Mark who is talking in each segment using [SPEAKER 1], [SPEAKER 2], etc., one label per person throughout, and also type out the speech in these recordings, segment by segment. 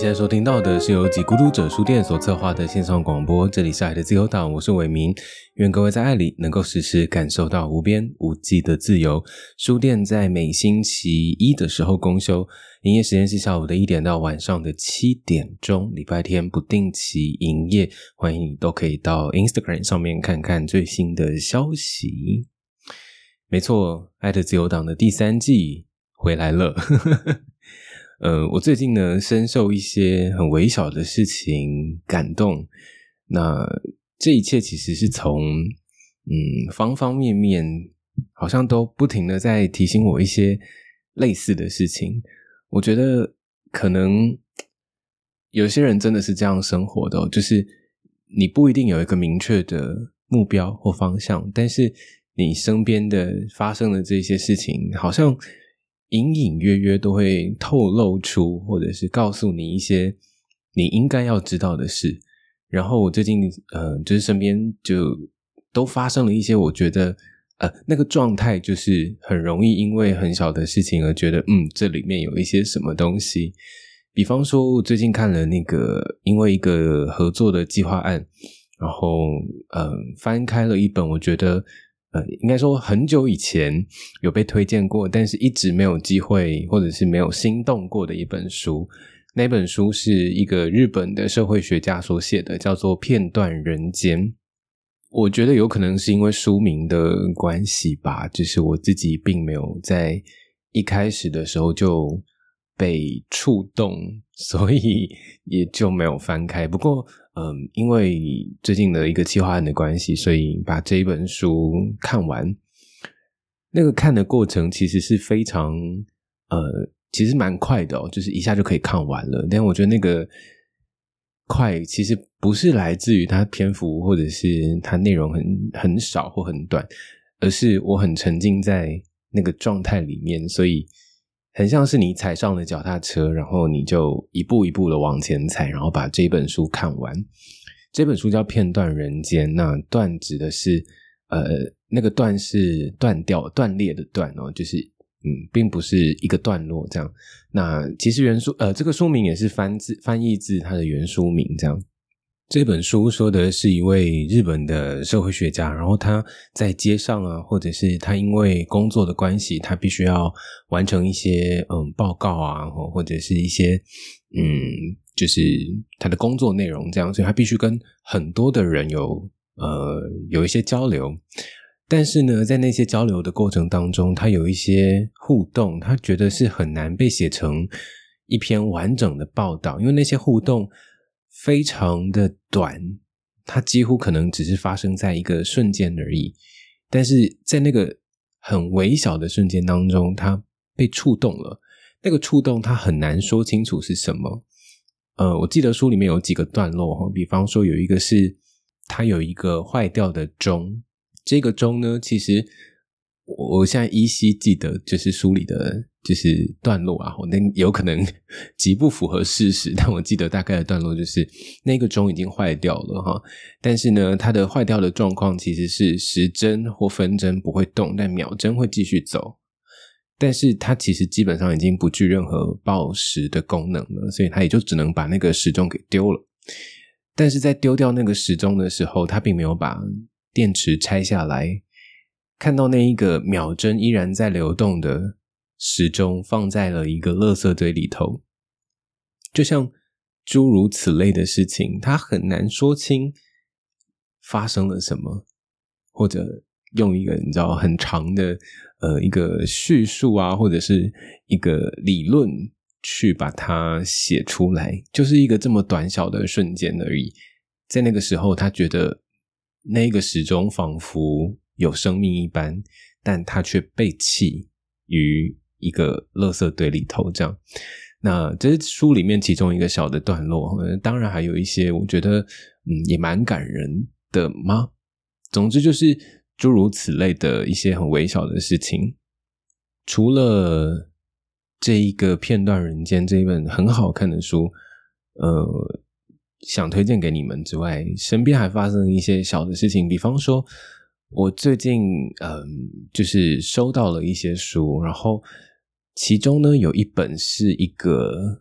[SPEAKER 1] 现在收听到的是由几孤独者书店所策划的线上广播，这里是爱的自由党，我是伟明，愿各位在爱里能够时时感受到无边无际的自由。书店在每星期一的时候公休，营业时间是下午的一点到晚上的七点钟，礼拜天不定期营业，欢迎你都可以到 Instagram 上面看看最新的消息。没错，爱的自由党的第三季回来了。呃，我最近呢，深受一些很微小的事情感动。那这一切其实是从嗯方方面面，好像都不停的在提醒我一些类似的事情。我觉得可能有些人真的是这样生活的，就是你不一定有一个明确的目标或方向，但是你身边的发生的这些事情，好像。隐隐约约都会透露出，或者是告诉你一些你应该要知道的事。然后我最近，呃，就是身边就都发生了一些，我觉得，呃，那个状态就是很容易因为很小的事情而觉得，嗯，这里面有一些什么东西。比方说，我最近看了那个，因为一个合作的计划案，然后，呃，翻开了一本，我觉得。呃，应该说很久以前有被推荐过，但是一直没有机会或者是没有心动过的一本书。那本书是一个日本的社会学家所写的，叫做《片段人间》。我觉得有可能是因为书名的关系吧，就是我自己并没有在一开始的时候就被触动，所以 也就没有翻开。不过。嗯，因为最近的一个计划案的关系，所以把这一本书看完。那个看的过程其实是非常呃，其实蛮快的哦，就是一下就可以看完了。但我觉得那个快其实不是来自于它篇幅或者是它内容很很少或很短，而是我很沉浸在那个状态里面，所以。很像是你踩上了脚踏车，然后你就一步一步的往前踩，然后把这本书看完。这本书叫《片段人间》，那断指的是呃，那个断是断掉、断裂的断哦，就是嗯，并不是一个段落这样。那其实原书呃，这个书名也是翻字翻译自它的原书名这样。这本书说的是一位日本的社会学家，然后他在街上啊，或者是他因为工作的关系，他必须要完成一些嗯报告啊，或者是一些嗯，就是他的工作内容这样，所以他必须跟很多的人有呃有一些交流。但是呢，在那些交流的过程当中，他有一些互动，他觉得是很难被写成一篇完整的报道，因为那些互动。非常的短，它几乎可能只是发生在一个瞬间而已。但是在那个很微小的瞬间当中，它被触动了。那个触动，它很难说清楚是什么。呃，我记得书里面有几个段落哈，比方说有一个是它有一个坏掉的钟，这个钟呢，其实我我现在依稀记得，就是书里的。就是段落啊，我那有可能 极不符合事实，但我记得大概的段落就是那个钟已经坏掉了哈，但是呢，它的坏掉的状况其实是时针或分针不会动，但秒针会继续走，但是它其实基本上已经不具任何报时的功能了，所以它也就只能把那个时钟给丢了。但是在丢掉那个时钟的时候，他并没有把电池拆下来，看到那一个秒针依然在流动的。时钟放在了一个垃圾堆里头，就像诸如此类的事情，他很难说清发生了什么，或者用一个你知道很长的呃一个叙述啊，或者是一个理论去把它写出来，就是一个这么短小的瞬间而已。在那个时候，他觉得那个时钟仿佛有生命一般，但他却被弃于。一个垃圾堆里头，这样，那这是书里面其中一个小的段落。当然还有一些，我觉得嗯也蛮感人的吗？总之就是诸如此类的一些很微小的事情。除了这一个片段人间这一本很好看的书，呃，想推荐给你们之外，身边还发生一些小的事情，比方说，我最近嗯就是收到了一些书，然后。其中呢，有一本是一个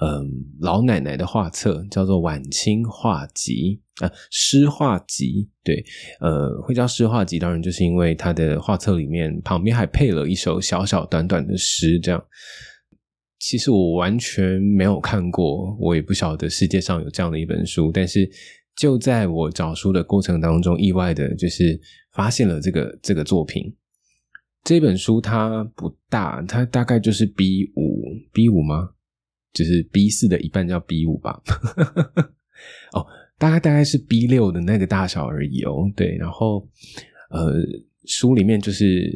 [SPEAKER 1] 嗯老奶奶的画册，叫做《晚清画集》啊，诗画集。对，呃，会叫诗画集，当然就是因为他的画册里面旁边还配了一首小小短短的诗。这样，其实我完全没有看过，我也不晓得世界上有这样的一本书。但是就在我找书的过程当中，意外的就是发现了这个这个作品。这本书它不大，它大概就是 B 五 B 五吗？就是 B 四的一半叫 B 五吧。哦，大概大概是 B 六的那个大小而已哦。对，然后呃，书里面就是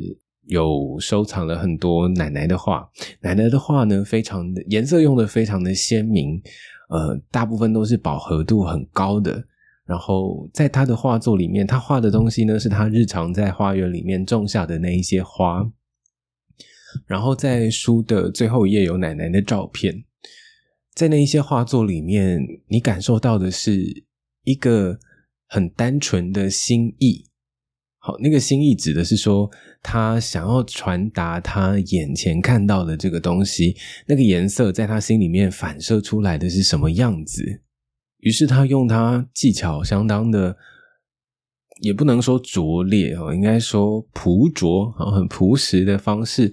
[SPEAKER 1] 有收藏了很多奶奶的画，奶奶的画呢，非常的颜色用的非常的鲜明，呃，大部分都是饱和度很高的。然后在他的画作里面，他画的东西呢，是他日常在花园里面种下的那一些花。然后在书的最后一页有奶奶的照片，在那一些画作里面，你感受到的是一个很单纯的心意。好，那个心意指的是说，他想要传达他眼前看到的这个东西，那个颜色在他心里面反射出来的是什么样子。于是他用他技巧相当的，也不能说拙劣哦，应该说朴拙啊，很朴实的方式，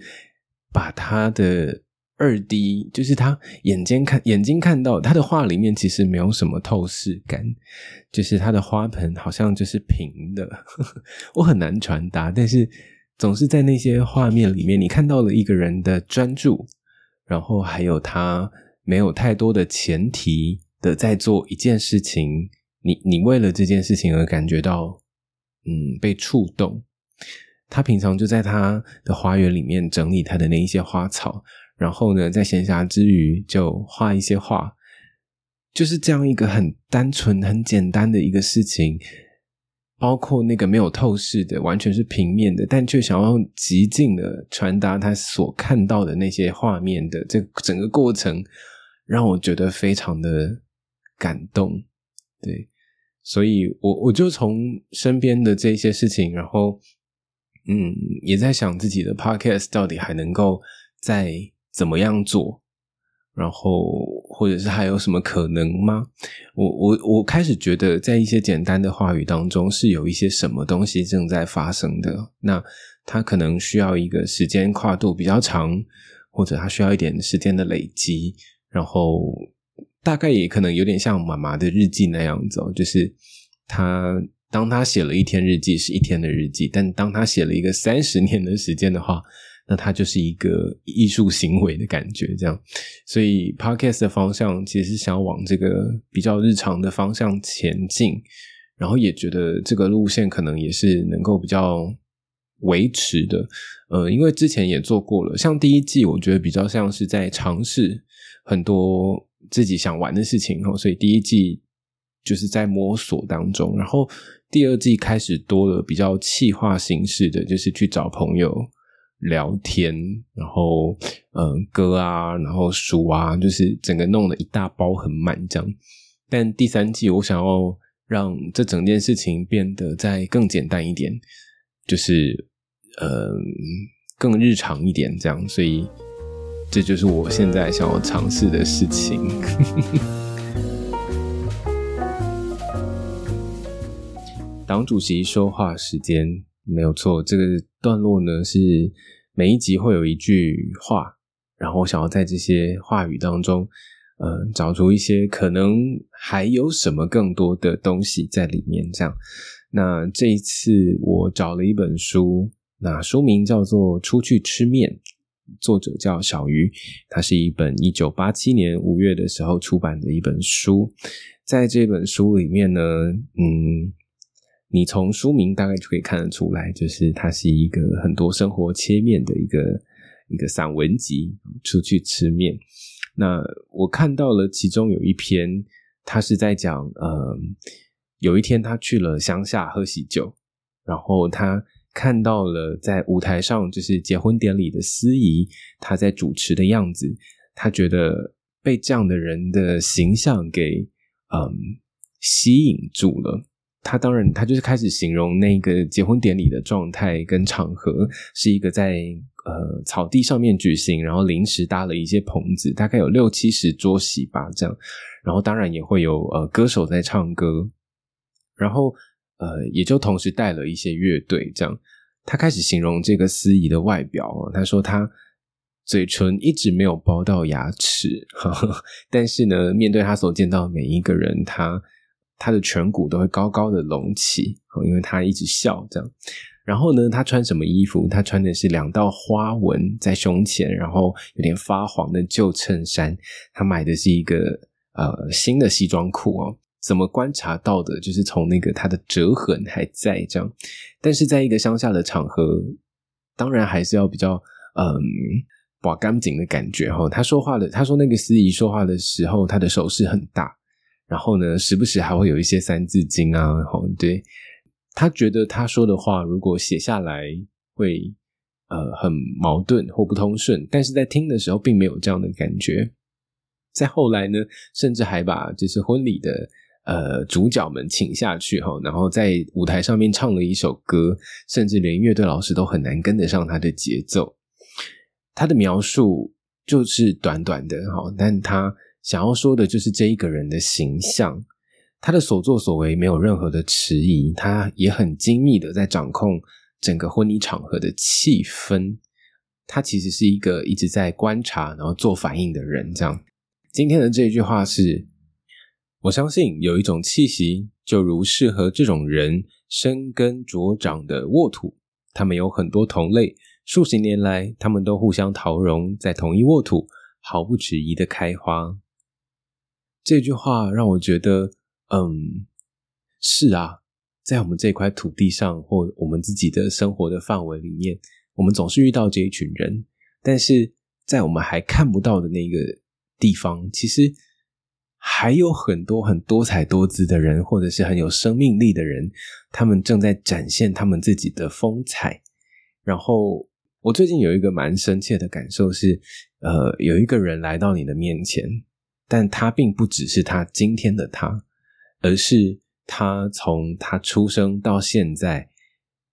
[SPEAKER 1] 把他的二 D，就是他眼睛看眼睛看到他的画里面，其实没有什么透视感，就是他的花盆好像就是平的，我很难传达，但是总是在那些画面里面，你看到了一个人的专注，然后还有他没有太多的前提。的在做一件事情，你你为了这件事情而感觉到，嗯，被触动。他平常就在他的花园里面整理他的那一些花草，然后呢，在闲暇之余就画一些画，就是这样一个很单纯、很简单的一个事情。包括那个没有透视的，完全是平面的，但却想要极尽的传达他所看到的那些画面的这整个过程，让我觉得非常的。感动，对，所以我我就从身边的这些事情，然后，嗯，也在想自己的 podcast 到底还能够再怎么样做，然后或者是还有什么可能吗？我我我开始觉得，在一些简单的话语当中，是有一些什么东西正在发生的。那它可能需要一个时间跨度比较长，或者它需要一点时间的累积，然后。大概也可能有点像妈妈的日记那样子哦，就是他当他写了一天日记是一天的日记，但当他写了一个三十年的时间的话，那他就是一个艺术行为的感觉。这样，所以 podcast 的方向其实是想往这个比较日常的方向前进，然后也觉得这个路线可能也是能够比较维持的。呃，因为之前也做过了，像第一季，我觉得比较像是在尝试很多。自己想玩的事情哦，所以第一季就是在摸索当中，然后第二季开始多了比较气化形式的，就是去找朋友聊天，然后嗯歌啊，然后书啊，就是整个弄了一大包很满这样。但第三季我想要让这整件事情变得再更简单一点，就是呃更日常一点这样，所以。这就是我现在想要尝试的事情。党主席说话时间没有错，这个段落呢是每一集会有一句话，然后我想要在这些话语当中，呃，找出一些可能还有什么更多的东西在里面。这样，那这一次我找了一本书，那书名叫做《出去吃面》。作者叫小鱼，它是一本一九八七年五月的时候出版的一本书。在这本书里面呢，嗯，你从书名大概就可以看得出来，就是它是一个很多生活切面的一个一个散文集。出去吃面，那我看到了其中有一篇，他是在讲，呃，有一天他去了乡下喝喜酒，然后他。看到了在舞台上就是结婚典礼的司仪，他在主持的样子，他觉得被这样的人的形象给嗯吸引住了。他当然，他就是开始形容那个结婚典礼的状态跟场合，是一个在呃草地上面举行，然后临时搭了一些棚子，大概有六七十桌席吧，这样。然后当然也会有呃歌手在唱歌，然后呃也就同时带了一些乐队，这样。他开始形容这个司仪的外表，他说他嘴唇一直没有包到牙齿，但是呢，面对他所见到的每一个人，他他的颧骨都会高高的隆起，因为他一直笑这样。然后呢，他穿什么衣服？他穿的是两道花纹在胸前，然后有点发黄的旧衬衫。他买的是一个呃新的西装裤哦。怎么观察到的？就是从那个他的折痕还在这样，但是在一个乡下的场合，当然还是要比较嗯把干净的感觉哈。他说话的，他说那个司仪说话的时候，他的手势很大，然后呢，时不时还会有一些三字经啊，吼对。他觉得他说的话如果写下来会呃很矛盾或不通顺，但是在听的时候并没有这样的感觉。在后来呢，甚至还把就是婚礼的呃主角们请下去哈，然后在舞台上面唱了一首歌，甚至连乐队老师都很难跟得上他的节奏。他的描述就是短短的哈，但他想要说的就是这一个人的形象。他的所作所为没有任何的迟疑，他也很精密的在掌控整个婚礼场合的气氛。他其实是一个一直在观察然后做反应的人。这样，今天的这一句话是：我相信有一种气息，就如适合这种人生根茁长的沃土。他们有很多同类，数十年来，他们都互相陶融在同一沃土，毫不迟疑的开花。这句话让我觉得。嗯，是啊，在我们这块土地上，或我们自己的生活的范围里面，我们总是遇到这一群人。但是在我们还看不到的那个地方，其实还有很多很多彩多姿的人，或者是很有生命力的人，他们正在展现他们自己的风采。然后，我最近有一个蛮深切的感受是，呃，有一个人来到你的面前，但他并不只是他今天的他。而是他从他出生到现在，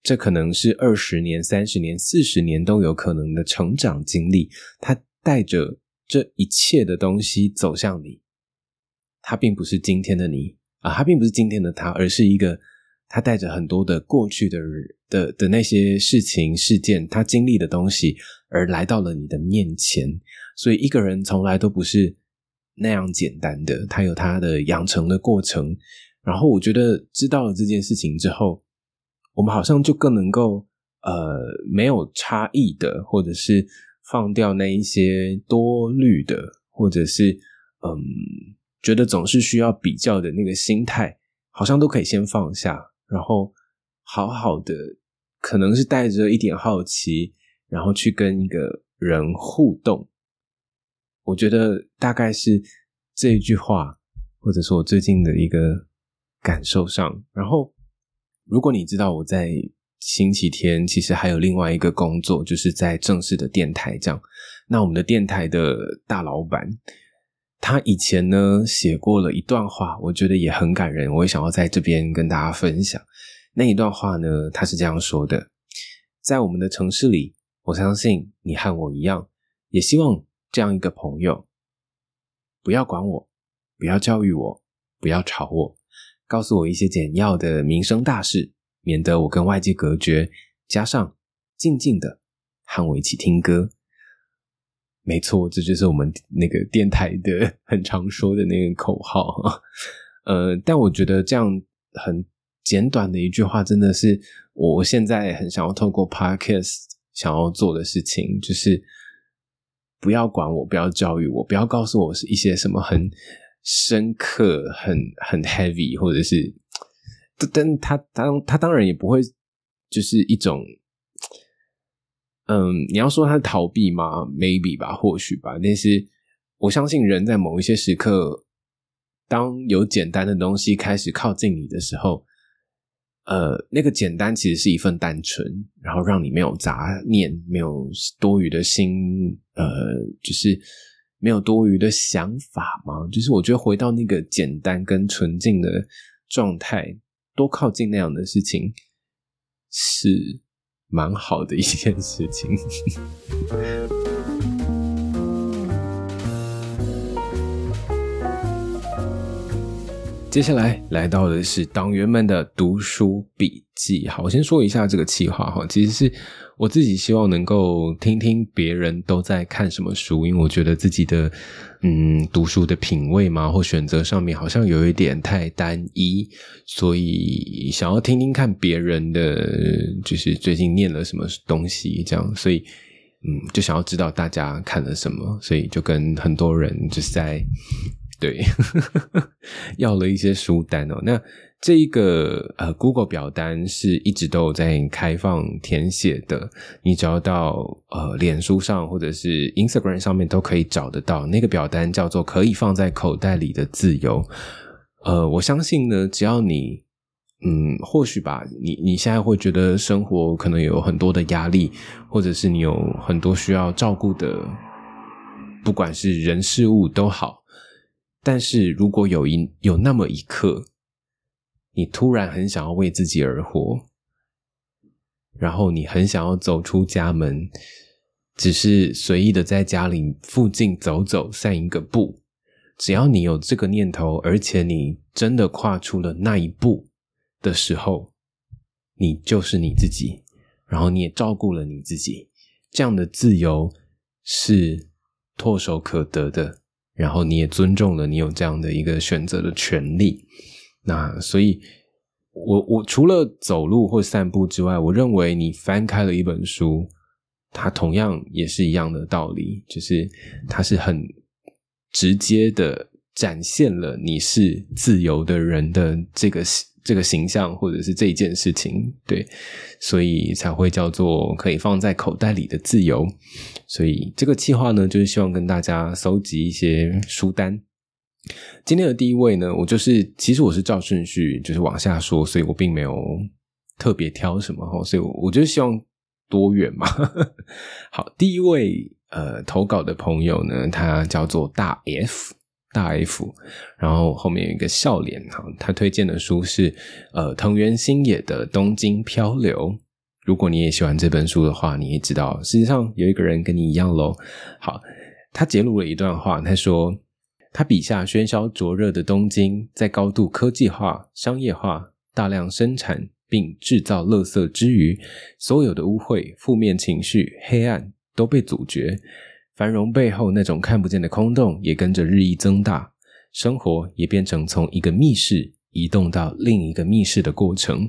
[SPEAKER 1] 这可能是二十年、三十年、四十年都有可能的成长经历。他带着这一切的东西走向你，他并不是今天的你啊，他并不是今天的他，而是一个他带着很多的过去的的的那些事情、事件，他经历的东西，而来到了你的面前。所以，一个人从来都不是。那样简单的，他有他的养成的过程。然后我觉得知道了这件事情之后，我们好像就更能够呃没有差异的，或者是放掉那一些多虑的，或者是嗯觉得总是需要比较的那个心态，好像都可以先放下，然后好好的，可能是带着一点好奇，然后去跟一个人互动。我觉得大概是这一句话，或者说我最近的一个感受上。然后，如果你知道我在星期天其实还有另外一个工作，就是在正式的电台这样。那我们的电台的大老板，他以前呢写过了一段话，我觉得也很感人，我也想要在这边跟大家分享。那一段话呢，他是这样说的：在我们的城市里，我相信你和我一样，也希望。这样一个朋友，不要管我，不要教育我，不要吵我，告诉我一些简要的民生大事，免得我跟外界隔绝。加上静静的和我一起听歌，没错，这就是我们那个电台的很常说的那个口号。呃，但我觉得这样很简短的一句话，真的是我现在很想要透过 podcast 想要做的事情，就是。不要管我，不要教育我，不要告诉我是一些什么很深刻、很很 heavy，或者是，但他当他当然也不会就是一种，嗯，你要说他逃避吗？maybe 吧，或许吧。但是我相信人在某一些时刻，当有简单的东西开始靠近你的时候。呃，那个简单其实是一份单纯，然后让你没有杂念，没有多余的心，呃，就是没有多余的想法嘛。就是我觉得回到那个简单跟纯净的状态，多靠近那样的事情是蛮好的一件事情。接下来来到的是党员们的读书笔记。好，我先说一下这个计划哈，其实是我自己希望能够听听别人都在看什么书，因为我觉得自己的嗯读书的品味嘛或选择上面好像有一点太单一，所以想要听听看别人的就是最近念了什么东西这样，所以嗯就想要知道大家看了什么，所以就跟很多人就是在。对，要了一些书单哦。那这一个呃，Google 表单是一直都有在开放填写的，你只要到呃，脸书上或者是 Instagram 上面都可以找得到。那个表单叫做“可以放在口袋里的自由”。呃，我相信呢，只要你嗯，或许吧，你你现在会觉得生活可能有很多的压力，或者是你有很多需要照顾的，不管是人事物都好。但是如果有一有那么一刻，你突然很想要为自己而活，然后你很想要走出家门，只是随意的在家里附近走走散一个步，只要你有这个念头，而且你真的跨出了那一步的时候，你就是你自己，然后你也照顾了你自己，这样的自由是唾手可得的。然后你也尊重了你有这样的一个选择的权利，那所以，我我除了走路或散步之外，我认为你翻开了一本书，它同样也是一样的道理，就是它是很直接的展现了你是自由的人的这个。这个形象，或者是这一件事情，对，所以才会叫做可以放在口袋里的自由。所以这个计划呢，就是希望跟大家搜集一些书单。今天的第一位呢，我就是其实我是照顺序就是往下说，所以我并没有特别挑什么哈，所以我我就希望多远嘛。好，第一位呃投稿的朋友呢，他叫做大 F。大 F，然后后面有一个笑脸哈。他推荐的书是呃藤原新野的《东京漂流》。如果你也喜欢这本书的话，你也知道，实际上有一个人跟你一样喽。好，他揭露了一段话，他说他笔下喧嚣灼热的东京，在高度科技化、商业化、大量生产并制造垃圾之余，所有的污秽、负面情绪、黑暗都被阻绝。繁荣背后那种看不见的空洞也跟着日益增大，生活也变成从一个密室移动到另一个密室的过程。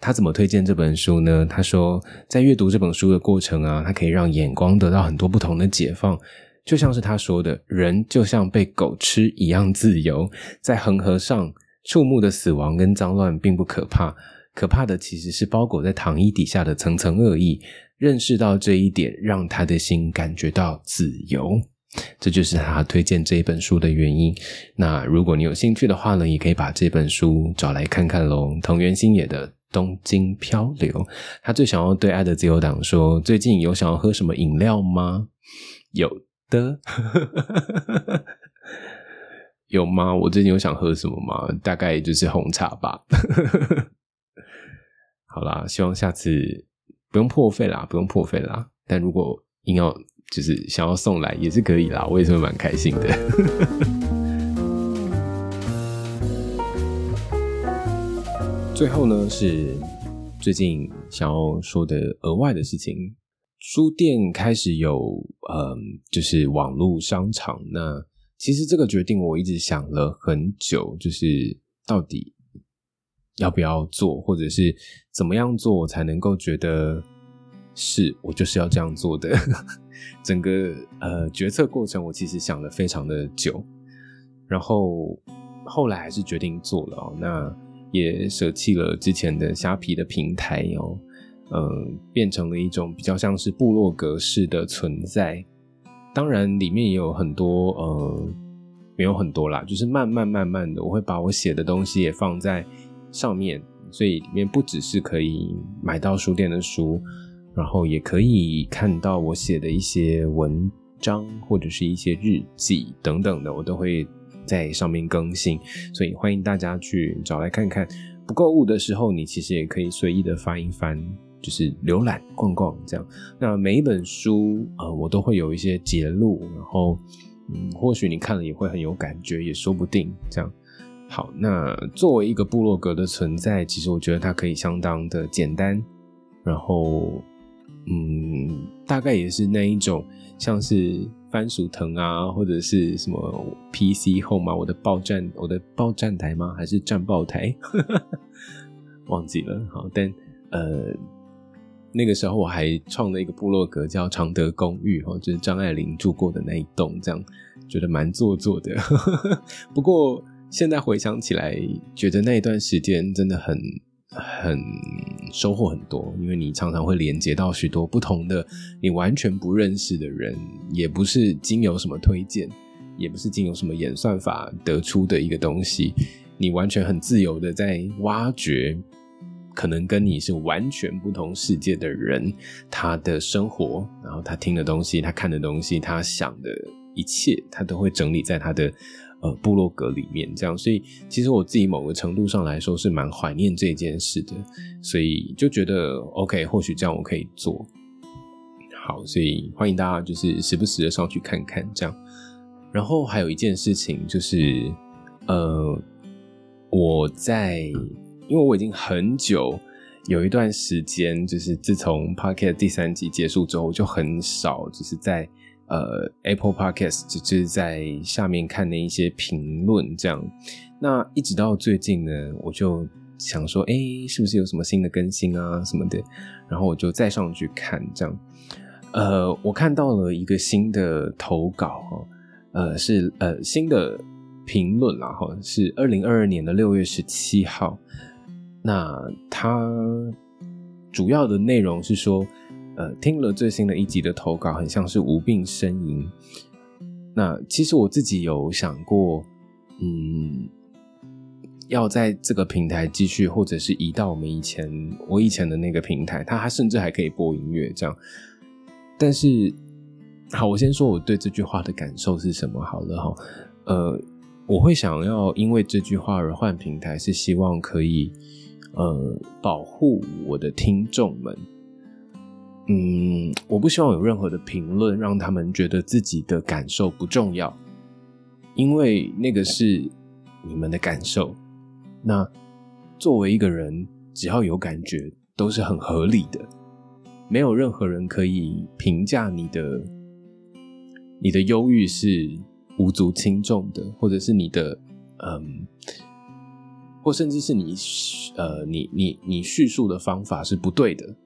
[SPEAKER 1] 他怎么推荐这本书呢？他说，在阅读这本书的过程啊，他可以让眼光得到很多不同的解放，就像是他说的，人就像被狗吃一样自由。在恒河上，触目的死亡跟脏乱并不可怕，可怕的其实是包裹在糖衣底下的层层恶意。认识到这一点，让他的心感觉到自由，这就是他推荐这一本书的原因。那如果你有兴趣的话呢，也可以把这本书找来看看喽。藤原新野的《东京漂流》，他最想要对爱的自由党说：最近有想要喝什么饮料吗？有的，有吗？我最近有想喝什么吗？大概就是红茶吧。好啦，希望下次。不用破费啦，不用破费啦。但如果硬要就是想要送来也是可以啦，我也是蛮开心的。最后呢，是最近想要说的额外的事情，书店开始有嗯，就是网络商场。那其实这个决定我一直想了很久，就是到底。要不要做，或者是怎么样做才能够觉得是我就是要这样做的？整个呃决策过程，我其实想了非常的久，然后后来还是决定做了哦。那也舍弃了之前的虾皮的平台哦，嗯，变成了一种比较像是部落格式的存在。当然里面也有很多呃，没有很多啦，就是慢慢慢慢的，我会把我写的东西也放在。上面，所以里面不只是可以买到书店的书，然后也可以看到我写的一些文章或者是一些日记等等的，我都会在上面更新，所以欢迎大家去找来看看。不购物的时候，你其实也可以随意的翻一翻，就是浏览逛逛这样。那每一本书呃，我都会有一些节录，然后嗯，或许你看了也会很有感觉，也说不定这样。好，那作为一个部落格的存在，其实我觉得它可以相当的简单，然后嗯，大概也是那一种像是。番薯藤啊，或者是什么 PC Home 啊，我的报站，我的报站台吗？还是战报台？忘记了。好，但呃，那个时候我还创了一个部落格，叫常德公寓，哈，就是张爱玲住过的那一栋，这样觉得蛮做作的。不过现在回想起来，觉得那一段时间真的很。很收获很多，因为你常常会连接到许多不同的你完全不认识的人，也不是经由什么推荐，也不是经由什么演算法得出的一个东西，你完全很自由的在挖掘，可能跟你是完全不同世界的人，他的生活，然后他听的东西，他看的东西，他想的一切，他都会整理在他的。呃，部落格里面这样，所以其实我自己某个程度上来说是蛮怀念这件事的，所以就觉得 OK，或许这样我可以做好，所以欢迎大家就是时不时的上去看看这样。然后还有一件事情就是，呃，我在因为我已经很久有一段时间，就是自从 Pocket 第三集结束之后，就很少就是在。呃，Apple Podcast 就是在下面看的一些评论，这样。那一直到最近呢，我就想说，哎，是不是有什么新的更新啊什么的？然后我就再上去看，这样。呃，我看到了一个新的投稿，呃，是呃新的评论啦，哈，是二零二二年的六月十七号。那它主要的内容是说。呃，听了最新的一集的投稿，很像是无病呻吟。那其实我自己有想过，嗯，要在这个平台继续，或者是移到我们以前我以前的那个平台，它还甚至还可以播音乐这样。但是，好，我先说我对这句话的感受是什么好了哈。呃，我会想要因为这句话而换平台，是希望可以呃保护我的听众们。嗯，我不希望有任何的评论让他们觉得自己的感受不重要，因为那个是你们的感受。那作为一个人，只要有感觉都是很合理的，没有任何人可以评价你的你的忧郁是无足轻重的，或者是你的嗯，或甚至是你呃你你你叙述的方法是不对的。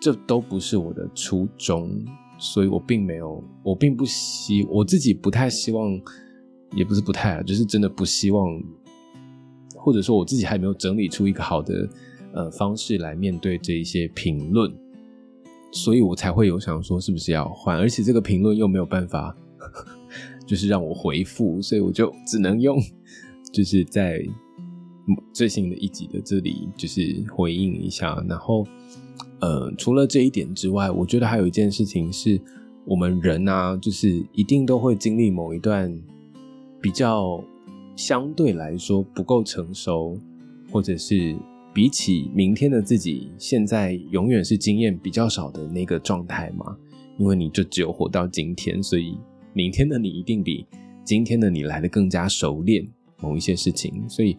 [SPEAKER 1] 这都不是我的初衷，所以我并没有，我并不希，我自己不太希望，也不是不太，就是真的不希望，或者说我自己还没有整理出一个好的呃方式来面对这一些评论，所以我才会有想说是不是要换，而且这个评论又没有办法，就是让我回复，所以我就只能用，就是在最新的一集的这里就是回应一下，然后。呃，除了这一点之外，我觉得还有一件事情是，我们人啊，就是一定都会经历某一段比较相对来说不够成熟，或者是比起明天的自己，现在永远是经验比较少的那个状态嘛。因为你就只有活到今天，所以明天的你一定比今天的你来的更加熟练某一些事情，所以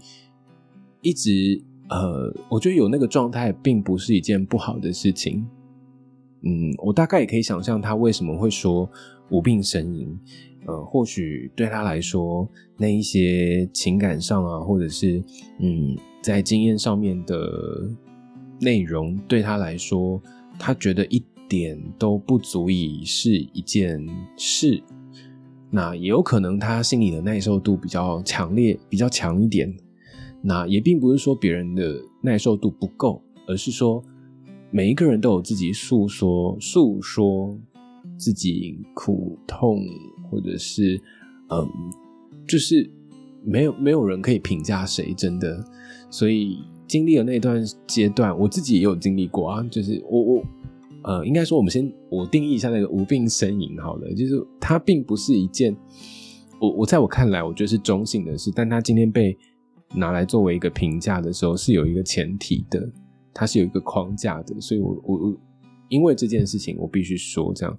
[SPEAKER 1] 一直。呃，我觉得有那个状态并不是一件不好的事情。嗯，我大概也可以想象他为什么会说无病呻吟。呃，或许对他来说，那一些情感上啊，或者是嗯，在经验上面的内容，对他来说，他觉得一点都不足以是一件事。那也有可能他心里的耐受度比较强烈，比较强一点。那也并不是说别人的耐受度不够，而是说每一个人都有自己诉说、诉说自己苦痛，或者是嗯，就是没有没有人可以评价谁，真的。所以经历了那段阶段，我自己也有经历过啊。就是我我呃，应该说我们先我定义一下那个无病呻吟好了，就是它并不是一件我我在我看来，我觉得是中性的事，但它今天被。拿来作为一个评价的时候，是有一个前提的，它是有一个框架的，所以我我我因为这件事情，我必须说这样。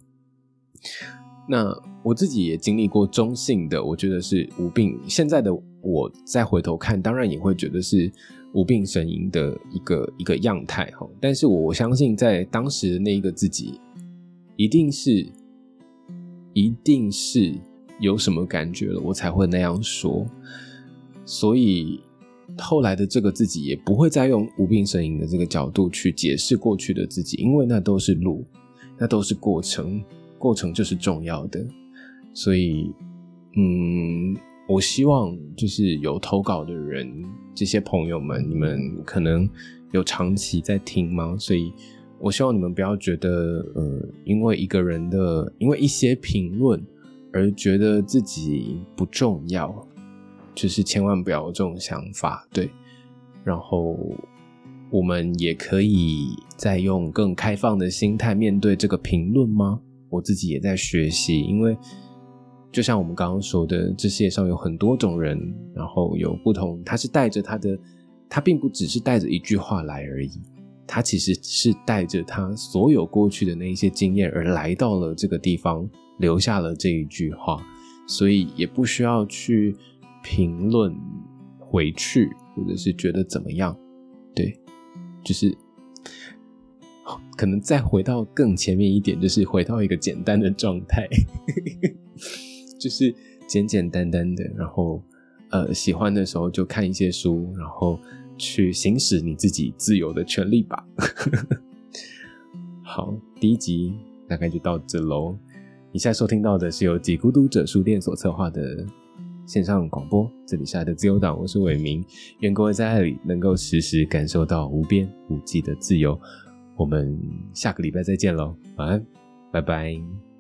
[SPEAKER 1] 那我自己也经历过中性的，我觉得是无病。现在的我再回头看，当然也会觉得是无病呻吟的一个一个样态哈。但是我相信，在当时的那一个自己，一定是一定是有什么感觉了，我才会那样说。所以后来的这个自己，也不会再用无病呻吟的这个角度去解释过去的自己，因为那都是路，那都是过程。过程就是重要的，所以，嗯，我希望就是有投稿的人，这些朋友们，你们可能有长期在听吗？所以我希望你们不要觉得，呃，因为一个人的，因为一些评论而觉得自己不重要，就是千万不要有这种想法，对。然后，我们也可以再用更开放的心态面对这个评论吗？我自己也在学习，因为就像我们刚刚说的，这世界上有很多种人，然后有不同，他是带着他的，他并不只是带着一句话来而已，他其实是带着他所有过去的那一些经验而来到了这个地方，留下了这一句话，所以也不需要去评论回去，或者是觉得怎么样，对，就是。可能再回到更前面一点，就是回到一个简单的状态，就是简简单单的，然后呃喜欢的时候就看一些书，然后去行使你自己自由的权利吧。好，第一集大概就到这喽。以下收听到的是由几孤独者书店所策划的线上广播，这里是爱的自由党，我是伟明，愿各位在爱里能够时时感受到无边无际的自由。我们下个礼拜再见喽，晚安，拜拜。